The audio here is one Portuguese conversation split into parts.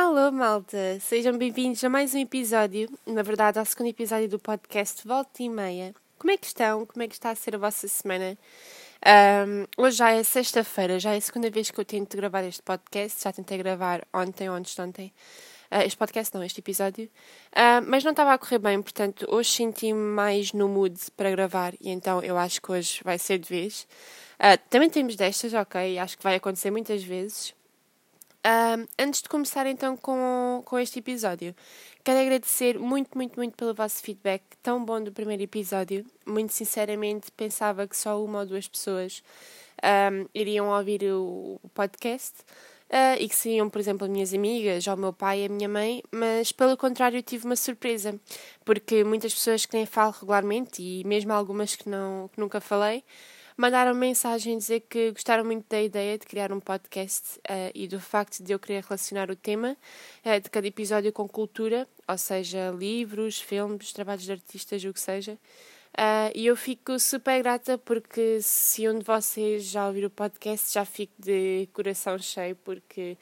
Alô, malta! Sejam bem-vindos a mais um episódio, na verdade, ao segundo episódio do podcast Volta e Meia. Como é que estão? Como é que está a ser a vossa semana? Um, hoje já é sexta-feira, já é a segunda vez que eu tento gravar este podcast. Já tentei gravar ontem de ontem. Uh, este podcast não, este episódio. Uh, mas não estava a correr bem, portanto, hoje senti-me mais no mood para gravar e então eu acho que hoje vai ser de vez. Uh, também temos destas, ok? Acho que vai acontecer muitas vezes. Um, antes de começar então com, com este episódio, quero agradecer muito, muito, muito pelo vosso feedback tão bom do primeiro episódio. Muito sinceramente, pensava que só uma ou duas pessoas um, iriam ouvir o, o podcast uh, e que seriam, por exemplo, as minhas amigas, ou o meu pai e a minha mãe, mas pelo contrário, tive uma surpresa, porque muitas pessoas que nem falo regularmente e mesmo algumas que, não, que nunca falei mandaram mensagem dizer que gostaram muito da ideia de criar um podcast uh, e do facto de eu querer relacionar o tema uh, de cada episódio com cultura, ou seja, livros, filmes, trabalhos de artistas, o que seja. Uh, e eu fico super grata porque se um de vocês já ouviu o podcast, já fico de coração cheio, porque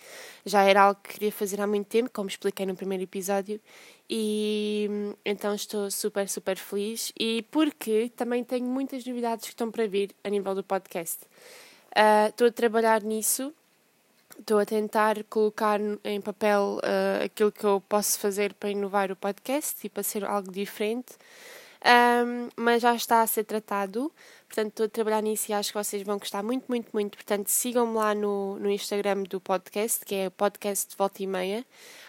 já era algo que queria fazer há muito tempo, como expliquei no primeiro episódio, e então estou super, super feliz. E porque também tenho muitas novidades que estão para vir a nível do podcast. Uh, estou a trabalhar nisso, estou a tentar colocar em papel uh, aquilo que eu posso fazer para inovar o podcast e para ser algo diferente. Um, mas já está a ser tratado. Portanto, estou a trabalhar nisso e acho que vocês vão gostar muito, muito, muito. Portanto, sigam-me lá no, no Instagram do podcast, que é podcast de volta e meia.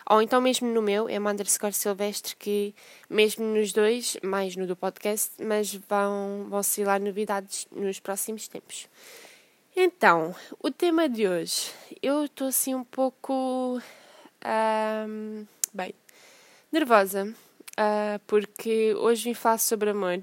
Ou então mesmo no meu, é underscore silvestre, que mesmo nos dois, mais no do podcast, mas vão, vão sair lá novidades nos próximos tempos. Então, o tema de hoje. Eu estou assim um pouco. Um, bem, nervosa uh, porque hoje vim falar sobre amor.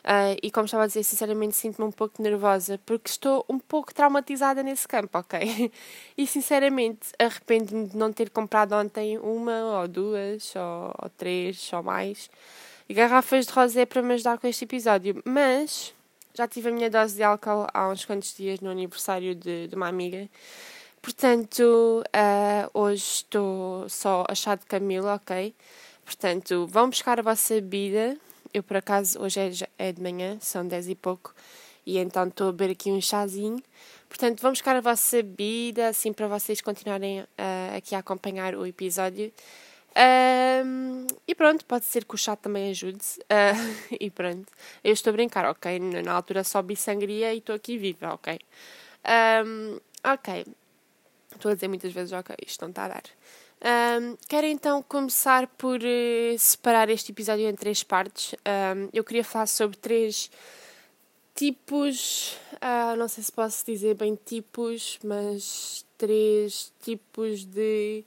Uh, e como estava a dizer, sinceramente sinto-me um pouco nervosa porque estou um pouco traumatizada nesse campo, ok? E sinceramente arrependo-me de não ter comprado ontem uma ou duas ou, ou três ou mais garrafas de rosé para me ajudar com este episódio. Mas já tive a minha dose de álcool há uns quantos dias no aniversário de, de uma amiga. Portanto, uh, hoje estou só a chá de camila, ok? Portanto, vão buscar a vossa bebida. Eu, por acaso, hoje é, é de manhã, são 10 e pouco, e então estou a beber aqui um chazinho. Portanto, vão buscar a vossa bebida, assim, para vocês continuarem uh, aqui a acompanhar o episódio. Um, e pronto, pode ser que o chá também ajude. Uh, e pronto, eu estou a brincar, ok? Na altura só bi sangria e estou aqui viva, ok? Um, ok. Estou a dizer muitas vezes, ok, isto não está a dar. Um, quero então começar por uh, separar este episódio em três partes. Um, eu queria falar sobre três tipos, uh, não sei se posso dizer bem tipos, mas três tipos de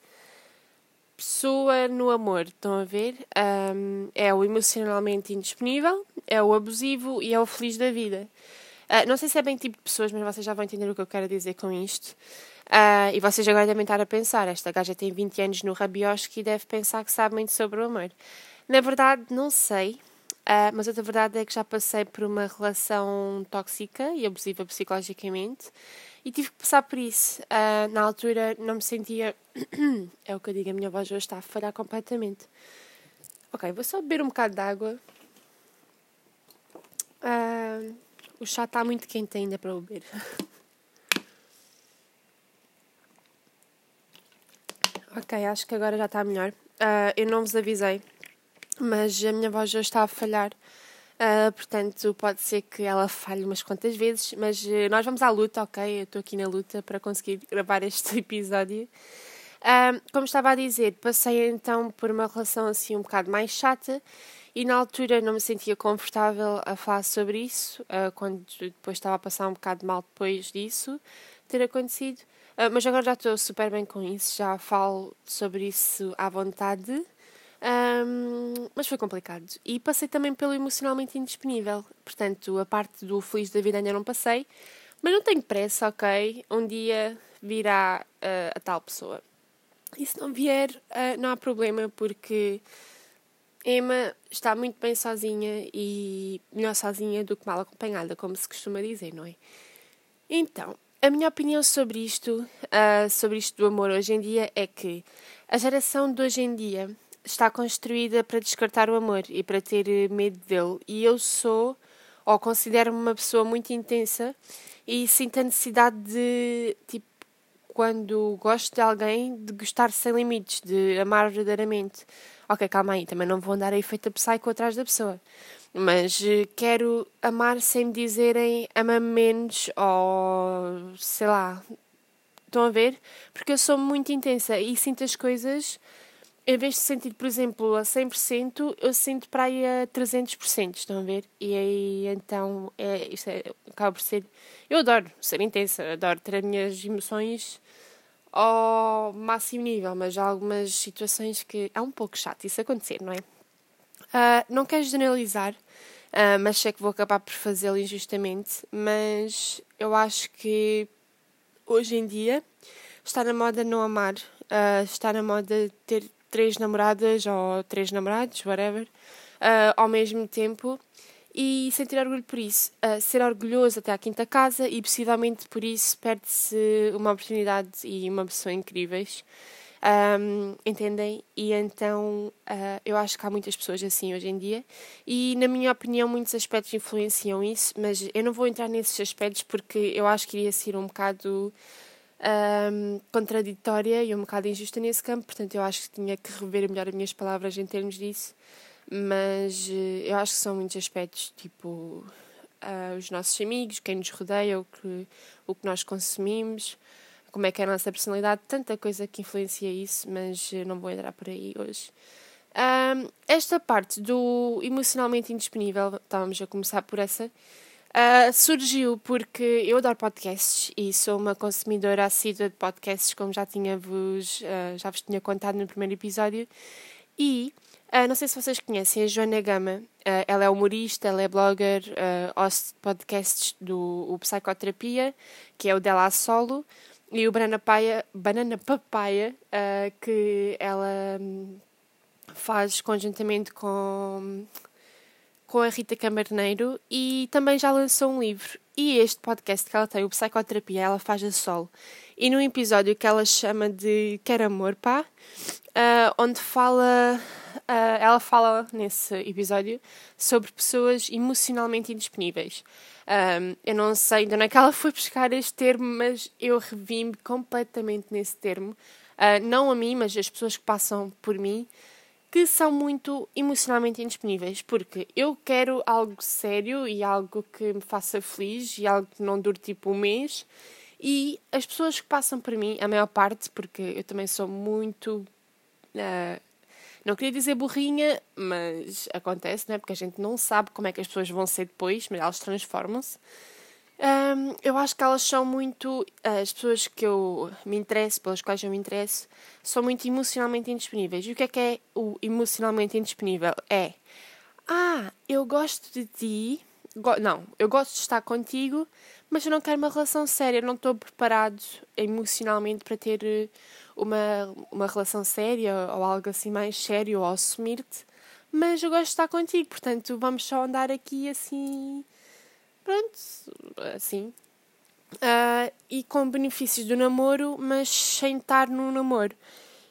pessoa no amor. Estão a ver? Um, é o emocionalmente indisponível, é o abusivo e é o feliz da vida. Uh, não sei se é bem tipo de pessoas, mas vocês já vão entender o que eu quero dizer com isto. Uh, e vocês agora devem estar a pensar: esta gaja tem 20 anos no rabiosque e deve pensar que sabe muito sobre o amor. Na verdade, não sei, uh, mas outra verdade é que já passei por uma relação tóxica e abusiva psicologicamente e tive que passar por isso. Uh, na altura não me sentia. é o que eu digo, a minha voz hoje está a falhar completamente. Ok, vou só beber um bocado de água. o chá está muito quente ainda para beber. Ok, acho que agora já está melhor. Uh, eu não vos avisei, mas a minha voz já está a falhar. Uh, portanto, pode ser que ela falhe umas quantas vezes, mas uh, nós vamos à luta, ok? Eu estou aqui na luta para conseguir gravar este episódio. como estava a dizer, passei então por uma relação assim um bocado mais chata e na altura não me sentia confortável a falar sobre isso, quando depois estava a passar um bocado mal depois disso ter acontecido. Uh, mas agora já estou super bem com isso, já falo sobre isso à vontade. Um, mas foi complicado. E passei também pelo emocionalmente indisponível. Portanto, a parte do feliz da vida ainda não passei. Mas não tenho pressa, ok? Um dia virá uh, a tal pessoa. E se não vier, uh, não há problema, porque Emma está muito bem sozinha e melhor sozinha do que mal acompanhada, como se costuma dizer, não é? Então, a minha opinião sobre isto, uh, sobre isto do amor hoje em dia, é que a geração de hoje em dia está construída para descartar o amor e para ter medo dele. E eu sou, ou considero-me uma pessoa muito intensa e sinto a necessidade de, tipo, quando gosto de alguém, de gostar sem limites, de amar verdadeiramente. Ok, calma aí, também não vou andar aí feita psycho atrás da pessoa. Mas eh, quero amar sem me dizerem ama menos ou sei lá. Estão a ver? Porque eu sou muito intensa e sinto as coisas em vez de sentir, por exemplo, a 100%, eu sinto para aí a 300%, estão a ver? E aí, então, é, isto é, acaba por ser... Eu adoro ser intensa, adoro ter as minhas emoções ao máximo nível, mas há algumas situações que é um pouco chato isso acontecer, não é? Uh, não quero generalizar, uh, mas sei que vou acabar por fazê-lo injustamente, mas eu acho que hoje em dia está na moda não amar, uh, está na moda ter três namoradas ou três namorados, whatever, uh, ao mesmo tempo e sentir orgulho por isso. Uh, ser orgulhoso até à quinta casa e possivelmente por isso perde-se uma oportunidade e uma pessoa incríveis. Um, entendem? E então uh, eu acho que há muitas pessoas assim hoje em dia, e na minha opinião, muitos aspectos influenciam isso, mas eu não vou entrar nesses aspectos porque eu acho que iria ser um bocado um, contraditória e um bocado injusta nesse campo, portanto eu acho que tinha que rever melhor as minhas palavras em termos disso, mas uh, eu acho que são muitos aspectos, tipo uh, os nossos amigos, quem nos rodeia, o que, o que nós consumimos, como é que é a nossa personalidade, tanta coisa que influencia isso, mas uh, não vou entrar por aí hoje. Um, esta parte do emocionalmente indisponível, estávamos a começar por essa, Uh, surgiu porque eu adoro podcasts e sou uma consumidora assídua de podcasts, como já tinha vos, uh, já vos tinha contado no primeiro episódio. E uh, não sei se vocês conhecem a Joana Gama. ela é humorista, ela é blogger, host de podcasts do Psicoterapia, que é o dela a solo, e o Banana, Paia, Banana Papaya, que ela um, faz conjuntamente com com a Rita Camarneiro e também já lançou um livro. E este podcast que ela tem, o Psicoterapia, ela faz a solo. E num episódio que ela chama de Quer Amor, pá, uh, onde fala. Uh, ela fala nesse episódio sobre pessoas emocionalmente indisponíveis. Um, eu não sei de onde é que ela foi buscar este termo, mas eu revi-me completamente nesse termo. Uh, não a mim, mas as pessoas que passam por mim que são muito emocionalmente indisponíveis, porque eu quero algo sério e algo que me faça feliz e algo que não dure tipo um mês. E as pessoas que passam por mim, a maior parte, porque eu também sou muito. Uh, não queria dizer burrinha, mas acontece, né? Porque a gente não sabe como é que as pessoas vão ser depois, mas elas transformam-se. Um, eu acho que elas são muito. As pessoas que eu me interesso, pelas quais eu me interesso, são muito emocionalmente indisponíveis. E o que é que é o emocionalmente indisponível? É. Ah, eu gosto de ti. Não, eu gosto de estar contigo, mas eu não quero uma relação séria. Eu não estou preparado emocionalmente para ter eh, uma, uma relação séria ou algo assim mais sério ou assumir-te. Mas eu gosto de estar contigo, portanto vamos só andar aqui assim pronto, assim. Uh, e com benefícios do namoro, mas sem estar no namoro.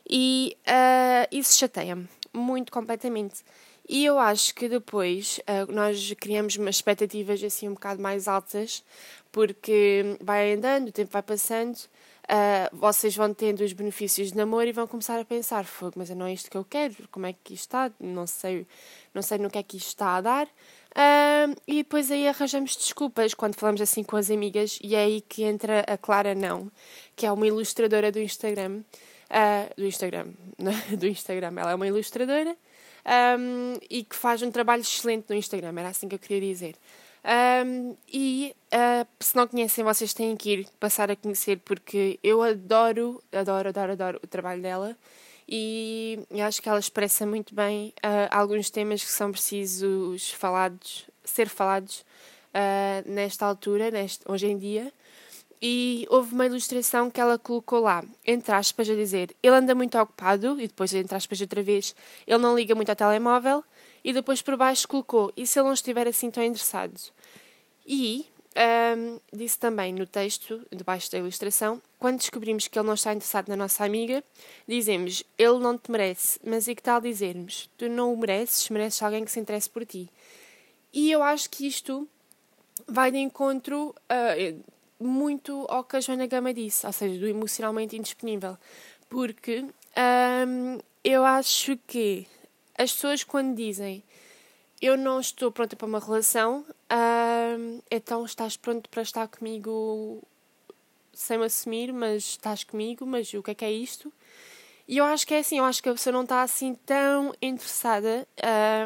E uh, isso chateia-me muito completamente. E eu acho que depois uh, nós criamos umas expectativas assim um bocado mais altas, porque vai andando, o tempo vai passando, uh, vocês vão tendo os benefícios de namoro e vão começar a pensar, mas não é isto que eu quero, como é que isto está, não sei, não sei no que é que isto está a dar. Uh, e depois aí arranjamos desculpas quando falamos assim com as amigas, e é aí que entra a Clara Não, que é uma ilustradora do Instagram. Uh, do Instagram, do Instagram, ela é uma ilustradora um, e que faz um trabalho excelente no Instagram, era assim que eu queria dizer. Um, e uh, se não conhecem, vocês têm que ir passar a conhecer, porque eu adoro, adoro, adoro, adoro o trabalho dela e acho que ela expressa muito bem uh, alguns temas que são precisos falados, ser falados uh, nesta altura, neste, hoje em dia. E houve uma ilustração que ela colocou lá, entre aspas, a dizer: ele anda muito ocupado, e depois, entre aspas, outra vez, ele não liga muito ao telemóvel, e depois por baixo colocou: e se ele não estiver assim tão interessado? E um, disse também no texto, debaixo da ilustração, quando descobrimos que ele não está interessado na nossa amiga, dizemos, ele não te merece, mas e que tal dizermos, tu não o mereces, mereces alguém que se interesse por ti. E eu acho que isto vai de encontro uh, muito ao que a Joana Gama disse, ou seja, do emocionalmente indisponível. Porque um, eu acho que as pessoas quando dizem eu não estou pronta para uma relação, um, então estás pronto para estar comigo sem me assumir, mas estás comigo, mas o que é que é isto? E eu acho que é assim, eu acho que a pessoa não está assim tão interessada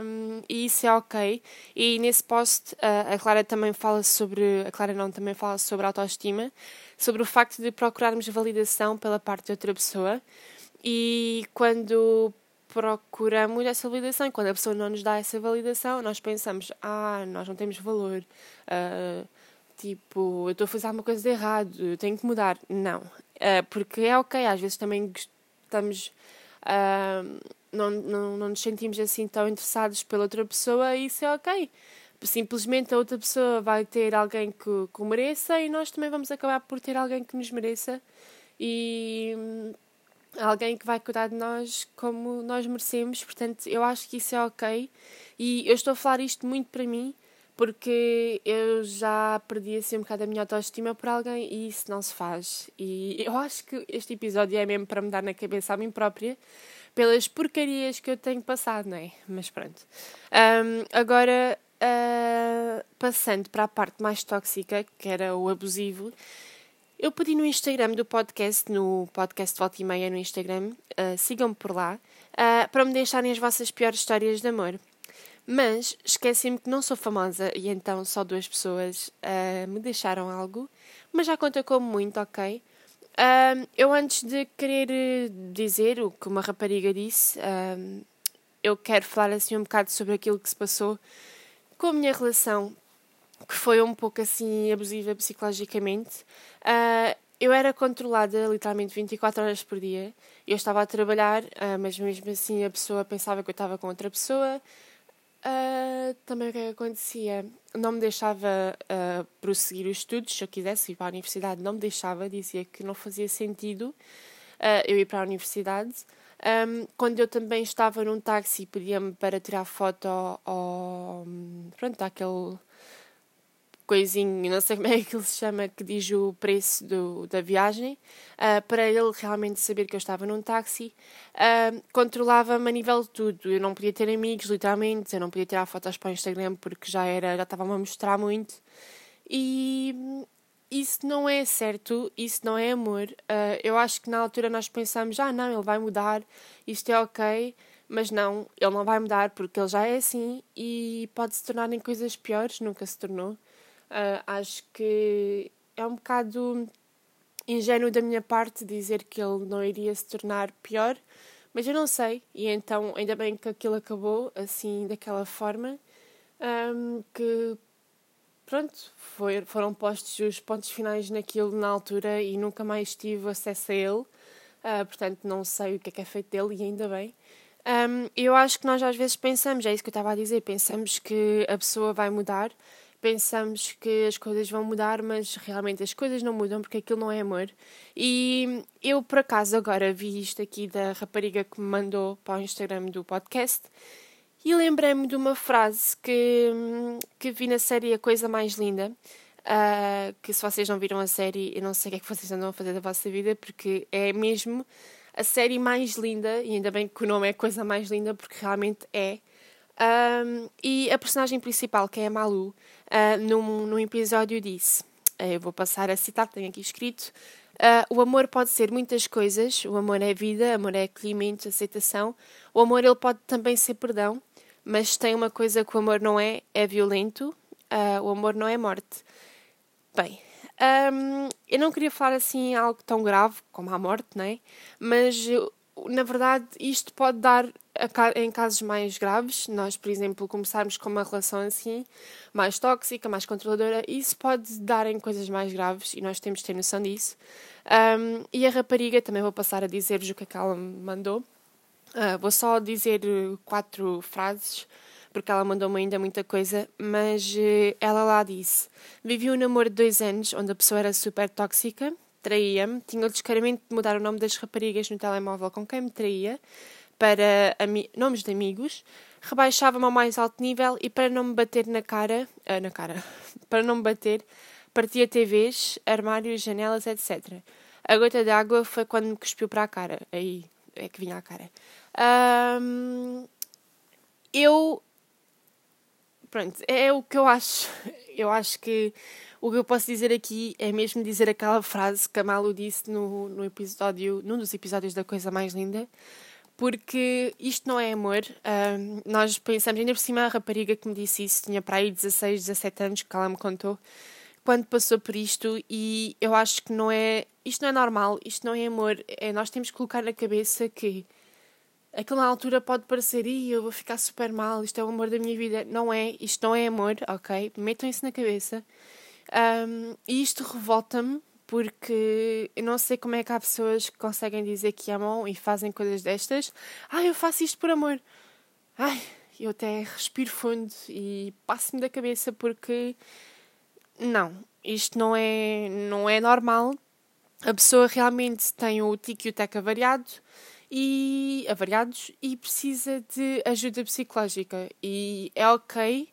um, e isso é ok. E nesse post uh, a Clara também fala sobre, a Clara não, também fala sobre autoestima, sobre o facto de procurarmos validação pela parte de outra pessoa e quando procuramos essa validação. E quando a pessoa não nos dá essa validação, nós pensamos: ah, nós não temos valor. Uh, tipo, eu estou a fazer alguma coisa de errado, eu tenho que mudar. Não. Uh, porque é ok, às vezes também estamos. Uh, não, não, não nos sentimos assim tão interessados pela outra pessoa e isso é ok. Simplesmente a outra pessoa vai ter alguém que, que mereça e nós também vamos acabar por ter alguém que nos mereça. E alguém que vai cuidar de nós como nós merecemos, portanto, eu acho que isso é ok. E eu estou a falar isto muito para mim, porque eu já perdi assim um bocado a minha autoestima por alguém e isso não se faz. E eu acho que este episódio é mesmo para me dar na cabeça a mim própria pelas porcarias que eu tenho passado, não é? Mas pronto. Um, agora, uh, passando para a parte mais tóxica, que era o abusivo. Eu pedi no Instagram do podcast, no podcast Volta e Meia no Instagram, uh, sigam-me por lá, uh, para me deixarem as vossas piores histórias de amor. Mas esqueci-me que não sou famosa e então só duas pessoas uh, me deixaram algo, mas já conta como muito, ok? eu antes de querer dizer o que uma rapariga disse, eu quero falar assim um bocado sobre aquilo que se passou com a minha relação que foi um pouco assim abusiva psicologicamente. Uh, eu era controlada literalmente 24 horas por dia. Eu estava a trabalhar, uh, mas mesmo assim a pessoa pensava que eu estava com outra pessoa. Uh, também o que, é que acontecia? Não me deixava prosseguir os estudos. Se eu quisesse ir para a universidade, não me deixava. Dizia que não fazia sentido eu ir para a universidade. Um, quando eu também estava num táxi, pedia-me para tirar foto ao, ao pronto, àquele coisinho, não sei como é que ele se chama, que diz o preço do, da viagem, uh, para ele realmente saber que eu estava num táxi. Uh, Controlava-me a nível de tudo. Eu não podia ter amigos, literalmente, eu não podia tirar fotos para o Instagram porque já era, já estava-me a mostrar muito. E isso não é certo, isso não é amor. Uh, eu acho que na altura nós pensamos, ah não, ele vai mudar, isto é ok, mas não, ele não vai mudar porque ele já é assim e pode se tornar em coisas piores, nunca se tornou. Uh, acho que é um bocado ingênuo da minha parte dizer que ele não iria se tornar pior, mas eu não sei, e então ainda bem que aquilo acabou assim, daquela forma, um, que pronto, foi, foram postos os pontos finais naquilo na altura e nunca mais tive acesso a ele, uh, portanto não sei o que é que é feito dele e ainda bem. Um, eu acho que nós às vezes pensamos, é isso que eu estava a dizer, pensamos que a pessoa vai mudar, pensamos que as coisas vão mudar, mas realmente as coisas não mudam porque aquilo não é amor. E eu, por acaso, agora vi isto aqui da rapariga que me mandou para o Instagram do podcast e lembrei-me de uma frase que, que vi na série A Coisa Mais Linda. Uh, que se vocês não viram a série, eu não sei o que é que vocês andam a fazer da vossa vida, porque é mesmo a série mais linda, e ainda bem que o nome é Coisa Mais Linda, porque realmente é. Um, e a personagem principal, que é a Malu, uh, num, num episódio disse: uh, Eu vou passar a citar, tenho aqui escrito. Uh, o amor pode ser muitas coisas. O amor é vida, amor é acolhimento, aceitação. O amor ele pode também ser perdão, mas tem uma coisa que o amor não é: é violento. Uh, o amor não é morte. Bem, um, eu não queria falar assim algo tão grave como a morte, não é? Mas na verdade isto pode dar em casos mais graves, nós, por exemplo, começarmos com uma relação assim, mais tóxica, mais controladora, isso pode dar em coisas mais graves e nós temos de ter noção disso. Um, e a rapariga, também vou passar a dizer-vos o que é que ela me mandou. Uh, vou só dizer quatro frases porque ela mandou-me ainda muita coisa, mas uh, ela lá disse: Vivi um namoro de dois anos onde a pessoa era super tóxica, traía-me, tinha o descaramento de mudar o nome das raparigas no telemóvel com quem me traía para nomes de amigos, rebaixava-me ao mais alto nível e para não me bater na cara, uh, na cara, para não me bater, partia TVs, armários, janelas, etc. A gota d'água foi quando me cuspiu para a cara. Aí é que vinha a cara. Um, eu. Pronto, é o que eu acho. Eu acho que o que eu posso dizer aqui é mesmo dizer aquela frase que a Malu disse no, no episódio, num dos episódios da Coisa Mais Linda, porque isto não é amor. Um, nós pensamos, ainda por cima, a rapariga que me disse isso tinha para aí 16, 17 anos, que ela me contou, quando passou por isto, e eu acho que não é. Isto não é normal, isto não é amor. É, nós temos que colocar na cabeça que aquilo na altura pode parecer, Ih, eu vou ficar super mal, isto é o amor da minha vida. Não é, isto não é amor, ok? Metam isso na cabeça. Um, e isto revolta-me porque eu não sei como é que há pessoas que conseguem dizer que amam e fazem coisas destas. Ah, eu faço isto por amor. Ai, eu até respiro fundo e passo-me da cabeça porque não, isto não é, não é normal. A pessoa realmente tem o tique e o teca avariado e avariados e precisa de ajuda psicológica. E é ok.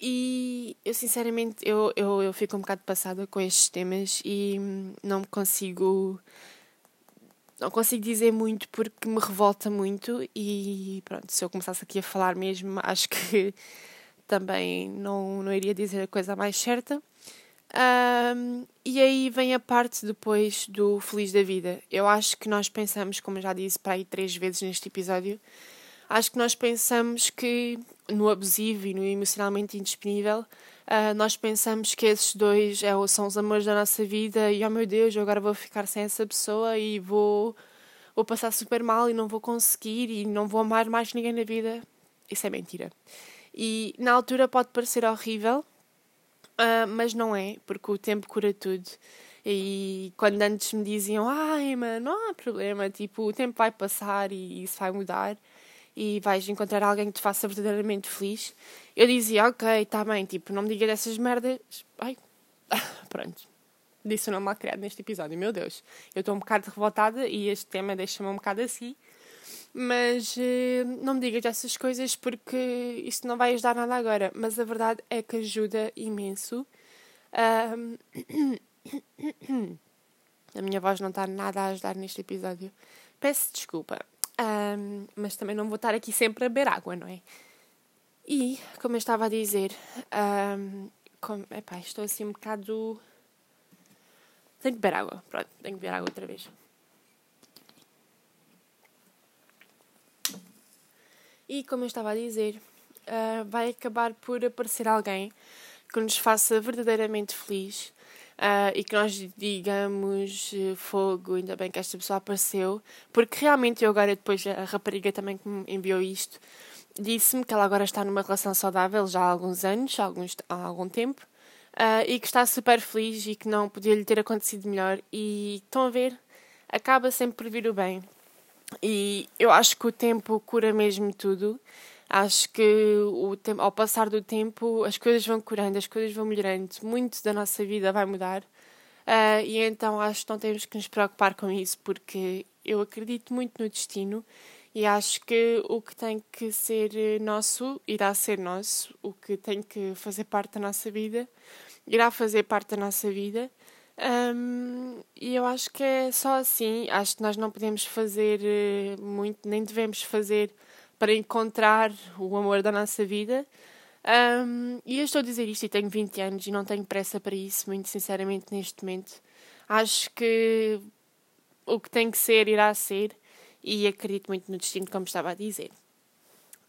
E eu sinceramente eu, eu, eu fico um bocado passada com estes temas e não consigo não consigo dizer muito porque me revolta muito. E pronto, se eu começasse aqui a falar mesmo, acho que também não, não iria dizer a coisa mais certa. Um, e aí vem a parte depois do feliz da vida. Eu acho que nós pensamos, como já disse para aí três vezes neste episódio, acho que nós pensamos que no abusivo e no emocionalmente indisponível, uh, nós pensamos que esses dois é, são os amores da nossa vida e oh meu Deus, eu agora vou ficar sem essa pessoa e vou, vou passar super mal e não vou conseguir e não vou amar mais ninguém na vida. Isso é mentira. E na altura pode parecer horrível, uh, mas não é, porque o tempo cura tudo. E quando antes me diziam, ai, mano, não há problema, tipo, o tempo vai passar e isso vai mudar e vais encontrar alguém que te faça verdadeiramente feliz. Eu dizia, ok, está bem, tipo, não me diga dessas merdas. Ai, pronto. Disse o nome mal criado neste episódio, meu Deus. Eu estou um bocado revoltada e este tema deixa-me um bocado assim. Mas uh, não me digas essas coisas porque isso não vai ajudar nada agora. Mas a verdade é que ajuda imenso. Um... a minha voz não está nada a ajudar neste episódio. Peço desculpa. Um, mas também não vou estar aqui sempre a beber água, não é? E, como eu estava a dizer, um, com, epá, estou assim um bocado. Tenho que beber água. Pronto, tenho que beber água outra vez. E, como eu estava a dizer, uh, vai acabar por aparecer alguém que nos faça verdadeiramente feliz uh, e que nós digamos eh, fogo, ainda bem que esta pessoa apareceu, porque realmente eu agora, depois a rapariga também que me enviou isto, disse-me que ela agora está numa relação saudável já há alguns anos, há, alguns, há algum tempo, uh, e que está super feliz e que não podia lhe ter acontecido melhor. E estão a ver, acaba sempre por vir o bem. E eu acho que o tempo cura mesmo tudo. Acho que o tempo, ao passar do tempo as coisas vão curando, as coisas vão melhorando, muito da nossa vida vai mudar. Uh, e então acho que não temos que nos preocupar com isso, porque eu acredito muito no destino e acho que o que tem que ser nosso irá ser nosso, o que tem que fazer parte da nossa vida irá fazer parte da nossa vida. Um, e eu acho que é só assim. Acho que nós não podemos fazer eh, muito, nem devemos fazer para encontrar o amor da nossa vida. Um, e eu estou a dizer isto e tenho 20 anos e não tenho pressa para isso, muito sinceramente, neste momento. Acho que o que tem que ser irá ser e acredito muito no destino, como estava a dizer.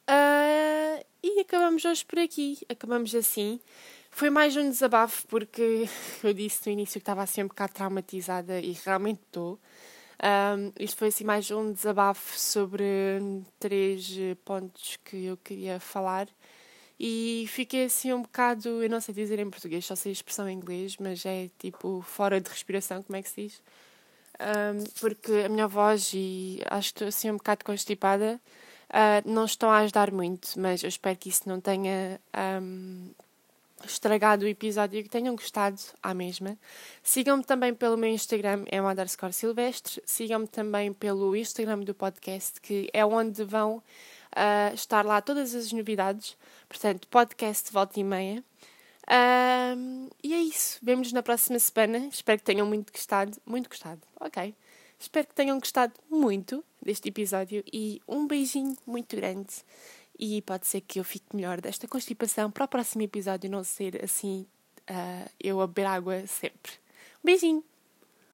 Uh, e acabamos hoje por aqui. Acabamos assim. Foi mais um desabafo porque eu disse no início que estava assim um bocado traumatizada e realmente estou. Um, isto foi assim mais um desabafo sobre três pontos que eu queria falar e fiquei assim um bocado, eu não sei dizer em português, só sei a expressão em inglês, mas é tipo fora de respiração, como é que se diz? Um, porque a minha voz e acho que estou assim um bocado constipada Uh, não estão a ajudar muito, mas eu espero que isso não tenha um, estragado o episódio e que tenham gostado à mesma. Sigam-me também pelo meu Instagram, é underscore silvestre. Sigam-me também pelo Instagram do podcast, que é onde vão uh, estar lá todas as novidades. Portanto, podcast volta e meia. E é isso. Vemo-nos na próxima semana. Espero que tenham muito gostado. Muito gostado. Ok. Espero que tenham gostado muito deste episódio e um beijinho muito grande. E pode ser que eu fique melhor desta constipação para o próximo episódio não ser assim uh, eu a beber água sempre. Um beijinho!